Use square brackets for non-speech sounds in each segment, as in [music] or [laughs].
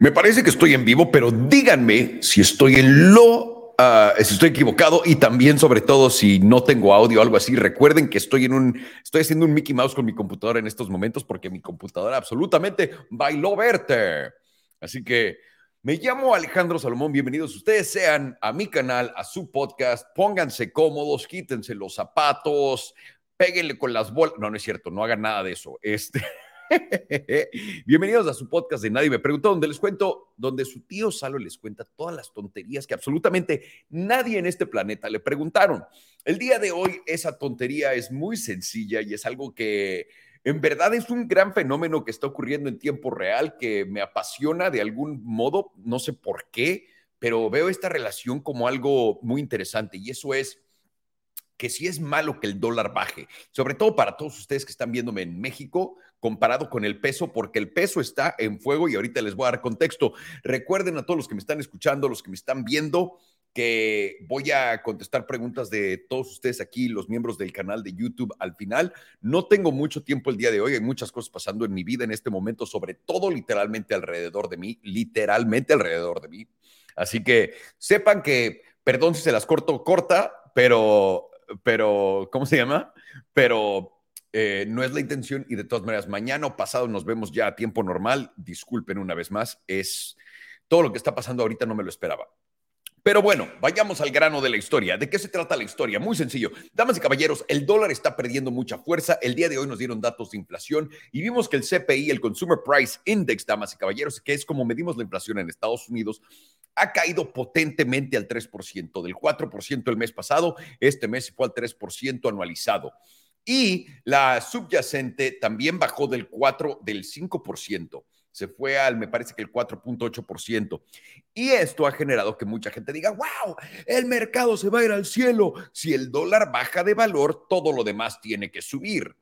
Me parece que estoy en vivo, pero díganme si estoy en lo, ah, si estoy equivocado y también, sobre todo, si no tengo audio o algo así. Recuerden que estoy en un, estoy haciendo un Mickey Mouse con mi computadora en estos momentos porque mi computadora absolutamente bailó verte. Así que me llamo Alejandro Salomón. Bienvenidos ustedes sean a mi canal, a su podcast. Pónganse cómodos, quítense los zapatos, péguenle con las bolas. No, no es cierto, no hagan nada de eso. Este. [laughs] [laughs] Bienvenidos a su podcast de Nadie me preguntó, donde les cuento, donde su tío Salo les cuenta todas las tonterías que absolutamente nadie en este planeta le preguntaron. El día de hoy esa tontería es muy sencilla y es algo que en verdad es un gran fenómeno que está ocurriendo en tiempo real, que me apasiona de algún modo, no sé por qué, pero veo esta relación como algo muy interesante y eso es que si es malo que el dólar baje, sobre todo para todos ustedes que están viéndome en México, comparado con el peso, porque el peso está en fuego y ahorita les voy a dar contexto. Recuerden a todos los que me están escuchando, los que me están viendo, que voy a contestar preguntas de todos ustedes aquí, los miembros del canal de YouTube al final. No tengo mucho tiempo el día de hoy, hay muchas cosas pasando en mi vida en este momento, sobre todo literalmente alrededor de mí, literalmente alrededor de mí. Así que sepan que, perdón si se las corto corta, pero pero, ¿cómo se llama? Pero eh, no es la intención y de todas maneras, mañana o pasado nos vemos ya a tiempo normal. Disculpen una vez más, es todo lo que está pasando ahorita no me lo esperaba. Pero bueno, vayamos al grano de la historia. ¿De qué se trata la historia? Muy sencillo. Damas y caballeros, el dólar está perdiendo mucha fuerza. El día de hoy nos dieron datos de inflación y vimos que el CPI, el Consumer Price Index, damas y caballeros, que es como medimos la inflación en Estados Unidos, ha caído potentemente al 3%, del 4% el mes pasado, este mes fue al 3% anualizado. Y la subyacente también bajó del 4, del 5% se fue al, me parece que el 4.8%. Y esto ha generado que mucha gente diga, wow, el mercado se va a ir al cielo. Si el dólar baja de valor, todo lo demás tiene que subir.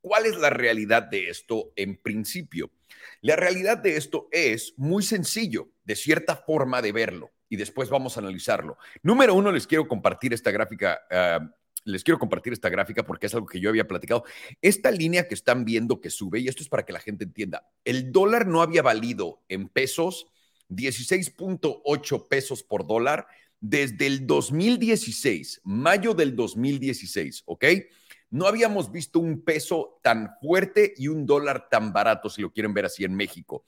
¿Cuál es la realidad de esto en principio? La realidad de esto es muy sencillo, de cierta forma de verlo, y después vamos a analizarlo. Número uno, les quiero compartir esta gráfica. Ah, les quiero compartir esta gráfica porque es algo que yo había platicado. Esta línea que están viendo que sube, y esto es para que la gente entienda, el dólar no había valido en pesos 16.8 pesos por dólar desde el 2016, mayo del 2016, ¿ok? No habíamos visto un peso tan fuerte y un dólar tan barato, si lo quieren ver así en México.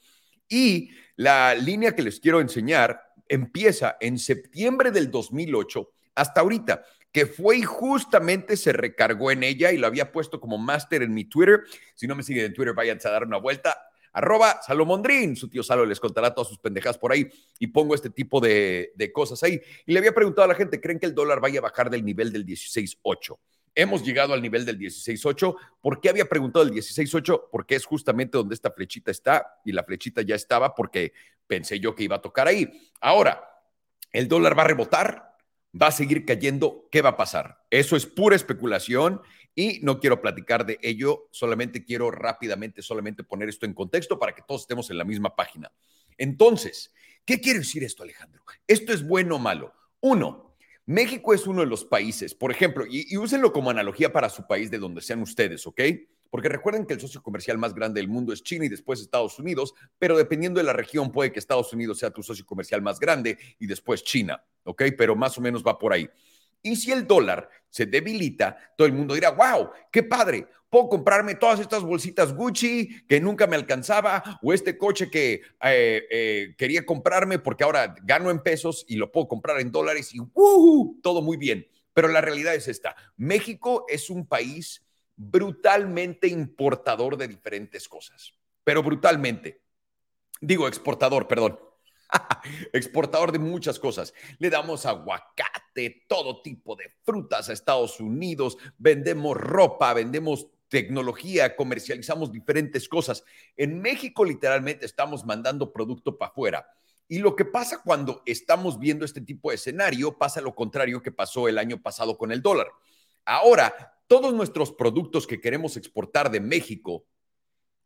Y la línea que les quiero enseñar empieza en septiembre del 2008 hasta ahorita, que fue y justamente se recargó en ella y lo había puesto como máster en mi Twitter. Si no me siguen en Twitter, váyanse a dar una vuelta. Arroba Salomondrín, su tío Salo les contará todas sus pendejas por ahí y pongo este tipo de, de cosas ahí. Y le había preguntado a la gente, ¿creen que el dólar vaya a bajar del nivel del 16.8? Hemos llegado al nivel del 16.8. ¿Por qué había preguntado el 16.8? Porque es justamente donde esta flechita está y la flechita ya estaba porque pensé yo que iba a tocar ahí. Ahora, ¿el dólar va a rebotar? ¿Va a seguir cayendo? ¿Qué va a pasar? Eso es pura especulación y no quiero platicar de ello, solamente quiero rápidamente solamente poner esto en contexto para que todos estemos en la misma página. Entonces, ¿qué quiere decir esto, Alejandro? ¿Esto es bueno o malo? Uno, México es uno de los países, por ejemplo, y, úsenlo como analogía para su país de donde sean ustedes, ¿ok? Porque recuerden que el socio comercial más grande del mundo es China y después Estados Unidos, pero dependiendo de la región puede que Estados Unidos sea tu socio comercial más grande y después China, ¿ok? Pero más o menos va por ahí. Y si el dólar se debilita, todo el mundo dirá, wow, qué padre, puedo comprarme todas estas bolsitas Gucci que nunca me alcanzaba o este coche que eh, eh, quería comprarme porque ahora gano en pesos y lo puedo comprar en dólares y todo muy bien. Pero la realidad es esta, México es un país brutalmente importador de diferentes cosas, pero brutalmente. Digo exportador, perdón. [laughs] Exportador de muchas cosas. Le damos aguacate, todo tipo de frutas a Estados Unidos, vendemos ropa, vendemos tecnología, comercializamos diferentes cosas. En México literalmente estamos mandando producto para afuera. Y lo que pasa cuando estamos viendo este tipo de escenario, pasa lo contrario que pasó el año pasado con el dólar. Ahora, todos nuestros productos que queremos exportar de México,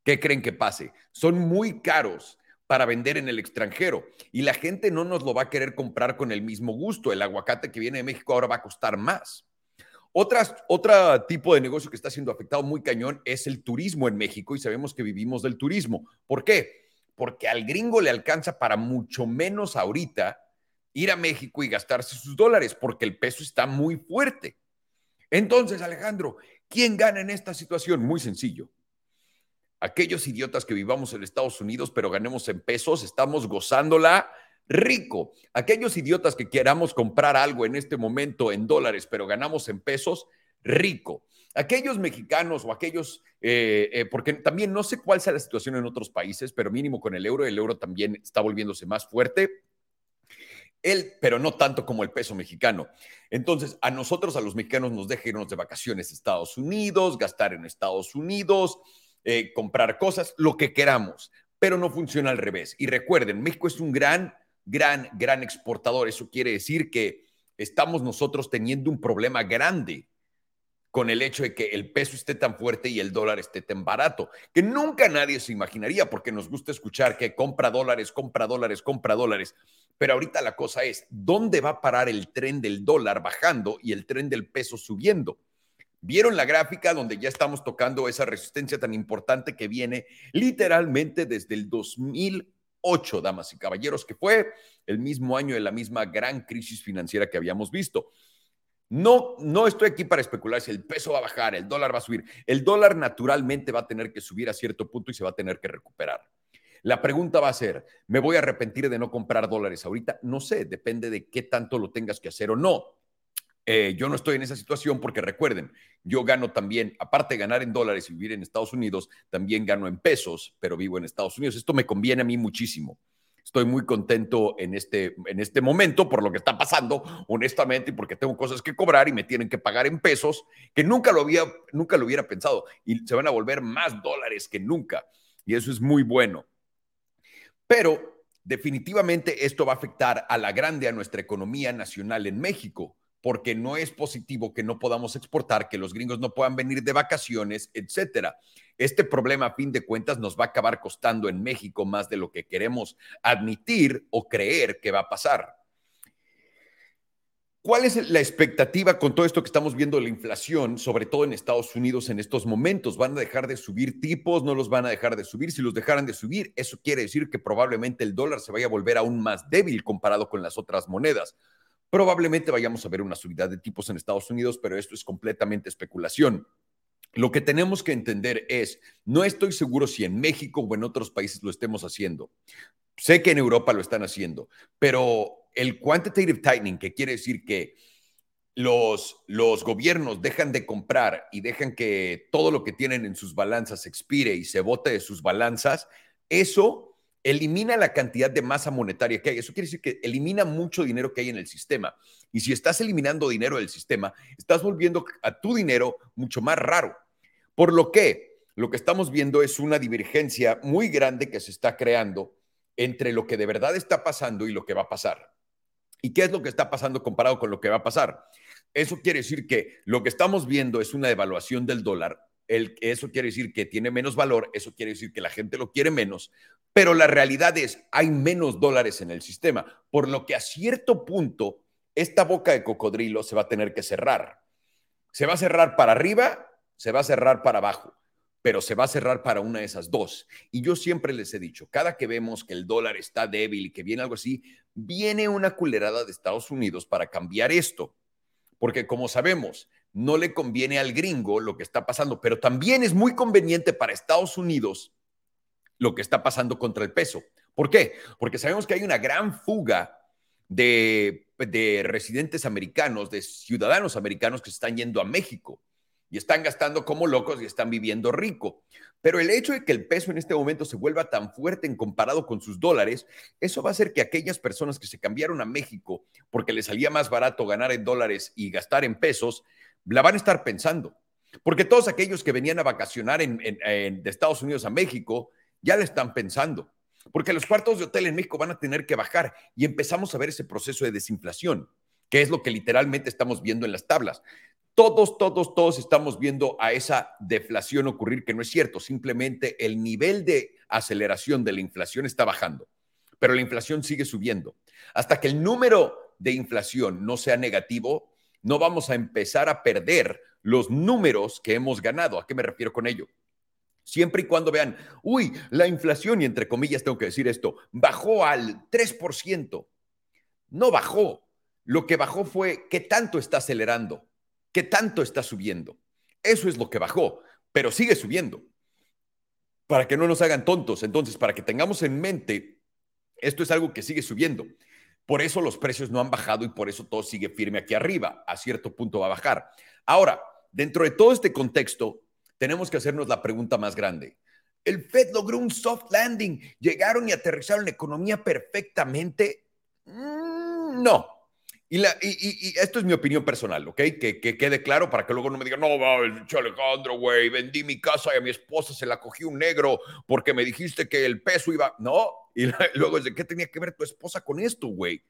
¿qué creen que pase? Son muy caros para vender en el extranjero y la gente no nos lo va a querer comprar con el mismo gusto. El aguacate que viene de México ahora va a costar más. Otras, otro tipo de negocio que está siendo afectado muy cañón es el turismo en México y sabemos que vivimos del turismo. ¿Por qué? porque al gringo le alcanza para mucho menos ahorita ir a México y gastarse sus dólares, porque el peso está muy fuerte. Entonces, Alejandro, ¿quién gana en esta situación? Muy sencillo. Aquellos idiotas que vivamos en Estados Unidos, pero ganemos en pesos, estamos gozándola rico. Aquellos idiotas que queramos comprar algo en este momento en dólares, pero ganamos en pesos, rico. Aquellos mexicanos o aquellos, eh, eh, porque también no sé cuál sea la situación en otros países, pero mínimo con el euro, el euro también está volviéndose más fuerte. Él, pero no tanto como el peso mexicano. Entonces, a nosotros, a los mexicanos, nos deja de vacaciones a Estados Unidos, gastar en Estados Unidos, eh, comprar cosas, lo que queramos, pero no funciona al revés. Y recuerden, México es un gran, gran, gran exportador. Eso quiere decir que estamos nosotros teniendo un problema grande con el hecho de que el peso esté tan fuerte y el dólar esté tan barato, que nunca nadie se imaginaría, porque nos gusta escuchar que compra dólares, compra dólares, compra dólares. Pero ahorita la cosa es, ¿dónde va a parar el tren del dólar bajando y el tren del peso subiendo? ¿Vieron la gráfica donde ya estamos tocando esa resistencia tan importante que viene literalmente desde el 2008, damas y caballeros, que fue el mismo año de la misma gran crisis financiera que habíamos visto? No, no estoy aquí para especular si el peso va a bajar, el dólar va a subir. El dólar naturalmente va a tener que subir a cierto punto y se va a tener que recuperar. La pregunta va a ser, ¿me voy a arrepentir de no comprar dólares ahorita? No sé, depende de qué tanto lo tengas que hacer o no. Eh, yo no estoy en esa situación porque recuerden, yo gano también, aparte de ganar en dólares y vivir en Estados Unidos, también gano en pesos, pero vivo en Estados Unidos. Esto me conviene a mí muchísimo. Estoy muy contento en este, en este momento por lo que está pasando, honestamente, y porque tengo cosas que cobrar y me tienen que pagar en pesos, que nunca lo, había, nunca lo hubiera pensado. Y se van a volver más dólares que nunca. Y eso es muy bueno. Pero definitivamente esto va a afectar a la grande, a nuestra economía nacional en México porque no es positivo que no podamos exportar, que los gringos no puedan venir de vacaciones, etcétera. Este problema, a fin de cuentas, nos va a acabar costando en México más de lo que queremos admitir o creer que va a pasar. ¿Cuál es la expectativa con todo esto que estamos viendo de la inflación, sobre todo en Estados Unidos en estos momentos? ¿Van a dejar de subir tipos? ¿No los van a dejar de subir? Si los dejaran de subir, eso quiere decir que probablemente el dólar se vaya a volver aún más débil comparado con las otras monedas. Probablemente vayamos a ver una subida de tipos en Estados Unidos, pero esto es completamente especulación. Lo que tenemos que entender es, no estoy seguro si en México o en otros países lo estemos haciendo. Sé que en Europa lo están haciendo, pero el quantitative tightening, que quiere decir que los, los gobiernos dejan de comprar y dejan que todo lo que tienen en sus balanzas expire y se bote de sus balanzas, eso elimina la cantidad de masa monetaria que hay. Eso quiere decir que elimina mucho dinero que hay en el sistema. Y si estás eliminando dinero del sistema, estás volviendo a tu dinero mucho más raro. Por lo que lo que estamos viendo es una divergencia muy grande que se está creando entre lo que de verdad está pasando y lo que va a pasar. ¿Y qué es lo que está pasando comparado con lo que va a pasar? Eso quiere decir que lo que estamos viendo es una devaluación del dólar el, eso quiere decir que tiene menos valor, eso quiere decir que la gente lo quiere menos, pero la realidad es, hay menos dólares en el sistema, por lo que a cierto punto esta boca de cocodrilo se va a tener que cerrar. Se va a cerrar para arriba, se va a cerrar para abajo, pero se va a cerrar para una de esas dos. Y yo siempre les he dicho, cada que vemos que el dólar está débil y que viene algo así, viene una culerada de Estados Unidos para cambiar esto. Porque como sabemos, no le conviene al gringo lo que está pasando, pero también es muy conveniente para Estados Unidos lo que está pasando contra el peso. ¿Por qué? Porque sabemos que hay una gran fuga de, residentes americanos, de ciudadanos americanos que están yendo a México y están gastando como locos y están viviendo rico. Pero el hecho de que el peso en este momento se vuelva tan fuerte en comparado con sus dólares, eso va a hacer que aquellas personas que se cambiaron a México porque les salía más barato ganar en dólares y gastar en pesos, la van a estar pensando. Porque todos aquellos que venían a vacacionar de Estados Unidos a México ya le están pensando. Porque los cuartos de hotel en México van a tener que bajar y empezamos a ver ese proceso de desinflación, que es lo que literalmente estamos viendo en las tablas. Todos, todos, todos estamos viendo a esa deflación ocurrir, que no es cierto. Simplemente el nivel de aceleración de la inflación está bajando, pero la inflación sigue subiendo. Hasta que el número de inflación no sea negativo, no vamos a empezar a perder los números que hemos ganado. ¿A qué me refiero con ello? Siempre y cuando vean, uy, la inflación, y entre comillas tengo que decir esto, bajó al 3%. No bajó. Lo que bajó fue qué tanto está acelerando, qué tanto está subiendo. Eso es lo que bajó, pero sigue subiendo. Para que no nos hagan tontos. Entonces, para que tengamos en mente, esto es algo que sigue subiendo. Por eso los precios no han bajado y por eso todo sigue firme aquí arriba. A cierto punto va a bajar. Ahora, dentro de todo este contexto, tenemos que hacernos la pregunta más grande. ¿El Fed logró un soft landing? ¿Llegaron y aterrizaron la economía perfectamente? Mm, no. Y, esto es mi opinión personal, ¿ok? Que, quede claro para que luego no me digan, no, Alejandro, güey, vendí mi casa y a mi esposa se la cogí un negro porque me dijiste que el peso iba. No. Y [laughs] luego es ¿qué tenía que ver tu esposa con esto, güey?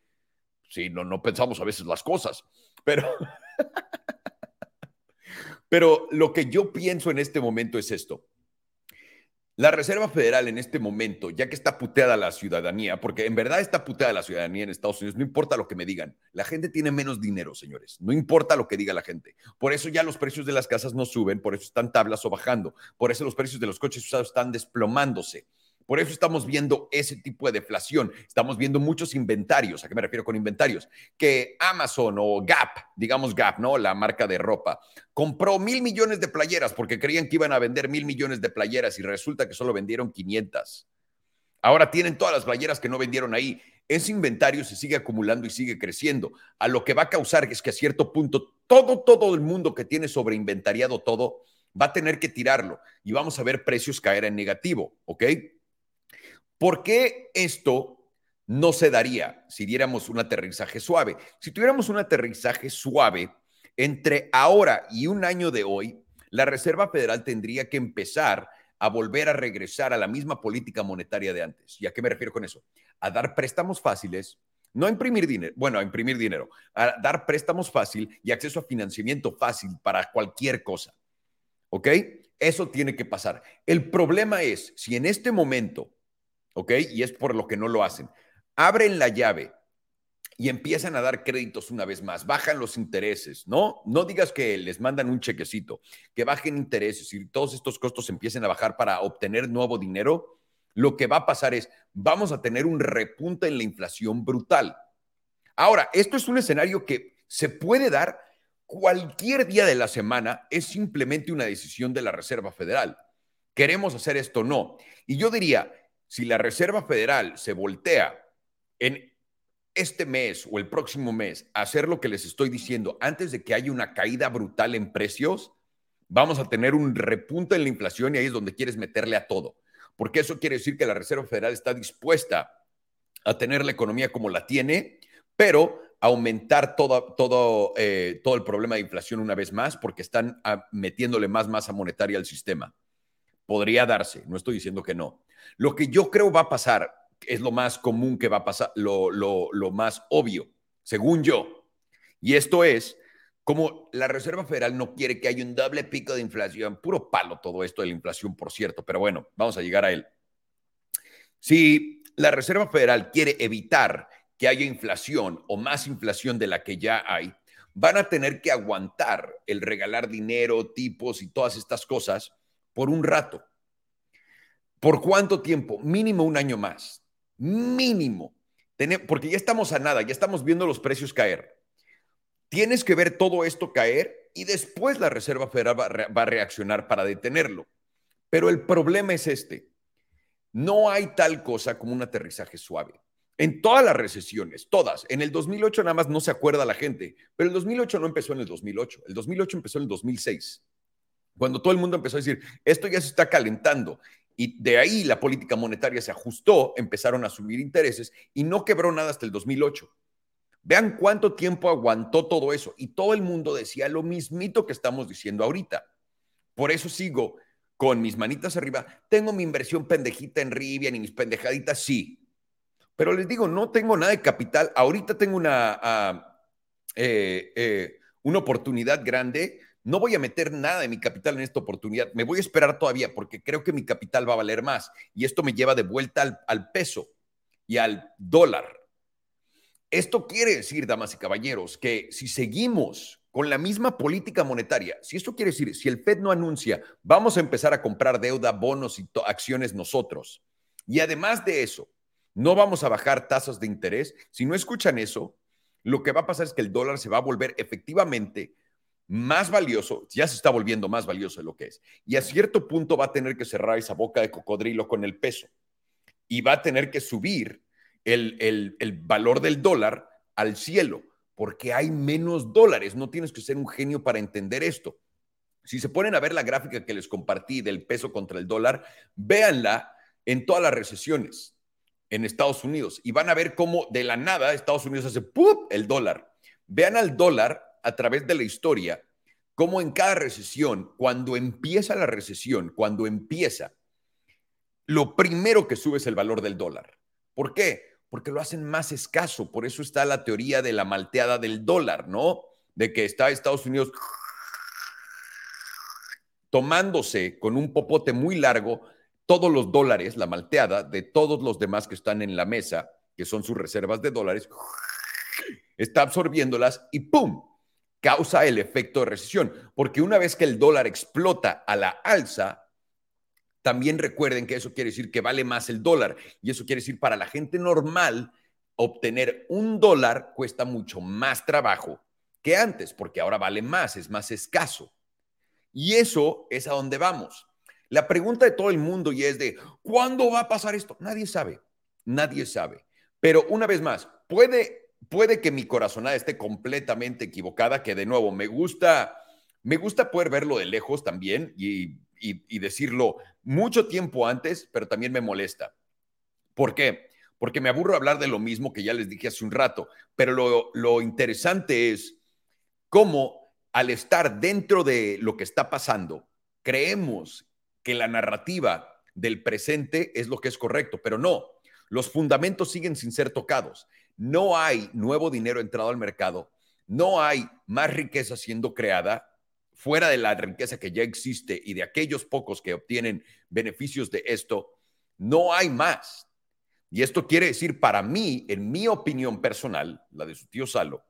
Sí, no, no pensamos a veces las cosas, pero. [laughs] Pero lo que yo pienso en este momento es esto. La Reserva Federal en este momento, ya que está puteada la ciudadanía, porque en verdad está puteada la ciudadanía en Estados Unidos, no importa lo que me digan, la gente tiene menos dinero, señores, no importa lo que diga la gente. Por eso ya los precios de las casas no suben, por eso están tablas o bajando, por eso los precios de los coches usados están desplomándose. Por eso estamos viendo ese tipo de deflación. Estamos viendo muchos inventarios. ¿A qué me refiero con inventarios? Que Amazon o Gap, digamos Gap, ¿no? La marca de ropa, compró mil millones de playeras porque creían que iban a vender mil millones de playeras y resulta que solo vendieron 500. Ahora tienen todas las playeras que no vendieron ahí. Ese inventario se sigue acumulando y sigue creciendo. A lo que va a causar es que a cierto punto todo, todo el mundo que tiene sobreinventariado todo va a tener que tirarlo y vamos a ver precios caer en negativo, ¿ok? ¿Por qué esto no se daría si diéramos un aterrizaje suave? Si tuviéramos un aterrizaje suave entre ahora y un año de hoy, la Reserva Federal tendría que empezar a volver a regresar a la misma política monetaria de antes. ¿Y a qué me refiero con eso? A dar préstamos fáciles, no a imprimir dinero, bueno, a imprimir dinero, a dar préstamos fácil y acceso a financiamiento fácil para cualquier cosa. ¿Ok? Eso tiene que pasar. El problema es, si en este momento ¿ok? Y es por lo que no lo hacen. Abren la llave y empiezan a dar créditos una vez más, bajan los intereses, ¿no? No digas que les mandan un chequecito, que bajen intereses y todos estos costos empiecen a bajar para obtener nuevo dinero. Lo que va a pasar es, vamos a tener un repunte en la inflación brutal. Ahora, esto es un escenario que se puede dar cualquier día de la semana, es simplemente una decisión de la Reserva Federal. ¿Queremos hacer esto o no? Y yo diría, si la Reserva Federal se voltea en este mes o el próximo mes a hacer lo que les estoy diciendo antes de que haya una caída brutal en precios, vamos a tener un repunte en la inflación y ahí es donde quieres meterle a todo. Porque eso quiere decir que la Reserva Federal está dispuesta a tener la economía como la tiene, pero aumentar todo, todo, eh, todo el problema de inflación una vez más porque están metiéndole más masa monetaria al sistema. Podría darse, no estoy diciendo que no. Lo que yo creo va a pasar es lo más común que va a pasar, lo, lo, más obvio, según yo. Y esto es como la Reserva Federal no quiere que haya un doble pico de inflación, puro palo todo esto de la inflación, por cierto, pero bueno, vamos a llegar a él. Si la Reserva Federal quiere evitar que haya inflación o más inflación de la que ya hay, van a tener que aguantar el regalar dinero, tipos y todas estas cosas por un rato. ¿Por cuánto tiempo? Mínimo un año más. Mínimo. Porque ya estamos a nada, ya estamos viendo los precios caer. Tienes que ver todo esto caer y después la Reserva Federal va, a reaccionar para detenerlo. Pero el problema es este. No hay tal cosa como un aterrizaje suave. En todas las recesiones, todas. En el 2008 nada más no se acuerda la gente, pero el 2008 no empezó en el 2008. El 2008 empezó en el 2006. Cuando todo el mundo empezó a decir, esto ya se está calentando y de ahí la política monetaria se ajustó, empezaron a subir intereses y no quebró nada hasta el 2008. Vean cuánto tiempo aguantó todo eso y todo el mundo decía lo mismito que estamos diciendo ahorita. Por eso sigo con mis manitas arriba. Tengo mi inversión pendejita en Rivian y mis pendejaditas, sí. Pero les digo, no tengo nada de capital. Ahorita tengo una, ah, eh, eh, una oportunidad grande no voy a meter nada de mi capital en esta oportunidad, me voy a esperar todavía porque creo que mi capital va a valer más y esto me lleva de vuelta al, peso y al dólar. Esto quiere decir, damas y caballeros, que si seguimos con la misma política monetaria. Si esto quiere decir, si el Fed no anuncia, vamos a empezar a comprar deuda, bonos y acciones nosotros, y además de eso, no vamos a bajar tasas de interés, si no escuchan eso, lo que va a pasar es que el dólar se va a volver efectivamente más valioso, ya se está volviendo más valioso de lo que es. Y a cierto punto va a tener que cerrar esa boca de cocodrilo con el peso y va a tener que subir el, el, valor del dólar al cielo, porque hay menos dólares. No tienes que ser un genio para entender esto. Si se ponen a ver la gráfica que les compartí del peso contra el dólar, véanla en todas las recesiones en Estados Unidos y van a ver cómo de la nada Estados Unidos hace ¡pum! el dólar. Vean al dólar a través de la historia, cómo en cada recesión, cuando empieza la recesión, cuando empieza, lo primero que sube es el valor del dólar. ¿Por qué? Porque lo hacen más escaso. Por eso está la teoría de la malteada del dólar, ¿no? De que está Estados Unidos tomándose con un popote muy largo todos los dólares, la malteada de todos los demás que están en la mesa, que son sus reservas de dólares, está absorbiéndolas y ¡pum! Causa el efecto de recesión. Porque una vez que el dólar explota a la alza, también recuerden que eso quiere decir que vale más el dólar. Y eso quiere decir para la gente normal, obtener un dólar cuesta mucho más trabajo que antes, porque ahora vale más, es más escaso. Y eso es a donde vamos. La pregunta de todo el mundo y es de, ¿cuándo va a pasar esto? Nadie sabe, nadie sabe. Pero una vez más, puede puede que mi corazonada esté completamente equivocada, que de nuevo me gusta, me gusta poder verlo de lejos también y, decirlo mucho tiempo antes, pero también me molesta. ¿Por qué? Porque me aburro hablar de lo mismo que ya les dije hace un rato, pero lo, lo interesante es cómo al estar dentro de lo que está pasando, creemos que la narrativa del presente es lo que es correcto, pero no, los fundamentos siguen sin ser tocados no hay nuevo dinero entrado al mercado, no hay más riqueza siendo creada fuera de la riqueza que ya existe y de aquellos pocos que obtienen beneficios de esto, no hay más. Y esto quiere decir para mí, en mi opinión personal, la de su tío Salo,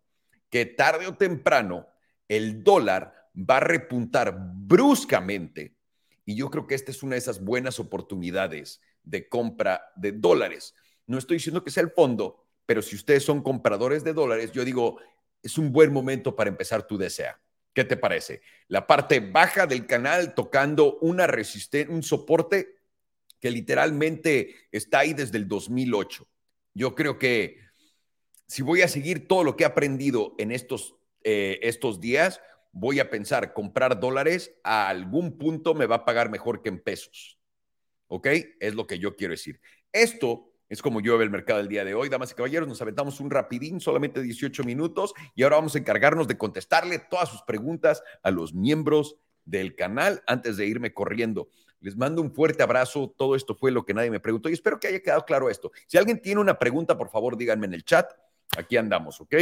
que tarde o temprano el dólar va a repuntar bruscamente. Y yo creo que esta es una de esas buenas oportunidades de compra de dólares. No estoy diciendo que sea el fondo, pero si ustedes son compradores de dólares, yo digo, es un buen momento para empezar tu desea. ¿Qué te parece? La parte baja del canal tocando una un soporte que literalmente está ahí desde el 2008. Yo creo que si voy a seguir todo lo que he aprendido en estos, eh, estos días, voy a pensar comprar dólares a algún punto me va a pagar mejor que en pesos. ¿Ok? Es lo que yo quiero decir. Esto es como veo el mercado el día de hoy. Damas y caballeros, nos aventamos un rapidín, solamente 18 minutos, y ahora vamos a encargarnos de contestarle todas sus preguntas a los miembros del canal antes de irme corriendo. Les mando un fuerte abrazo. Todo esto fue lo que nadie me preguntó y espero que haya quedado claro esto. Si alguien tiene una pregunta, por favor, díganme en el chat. Aquí andamos, ¿ok?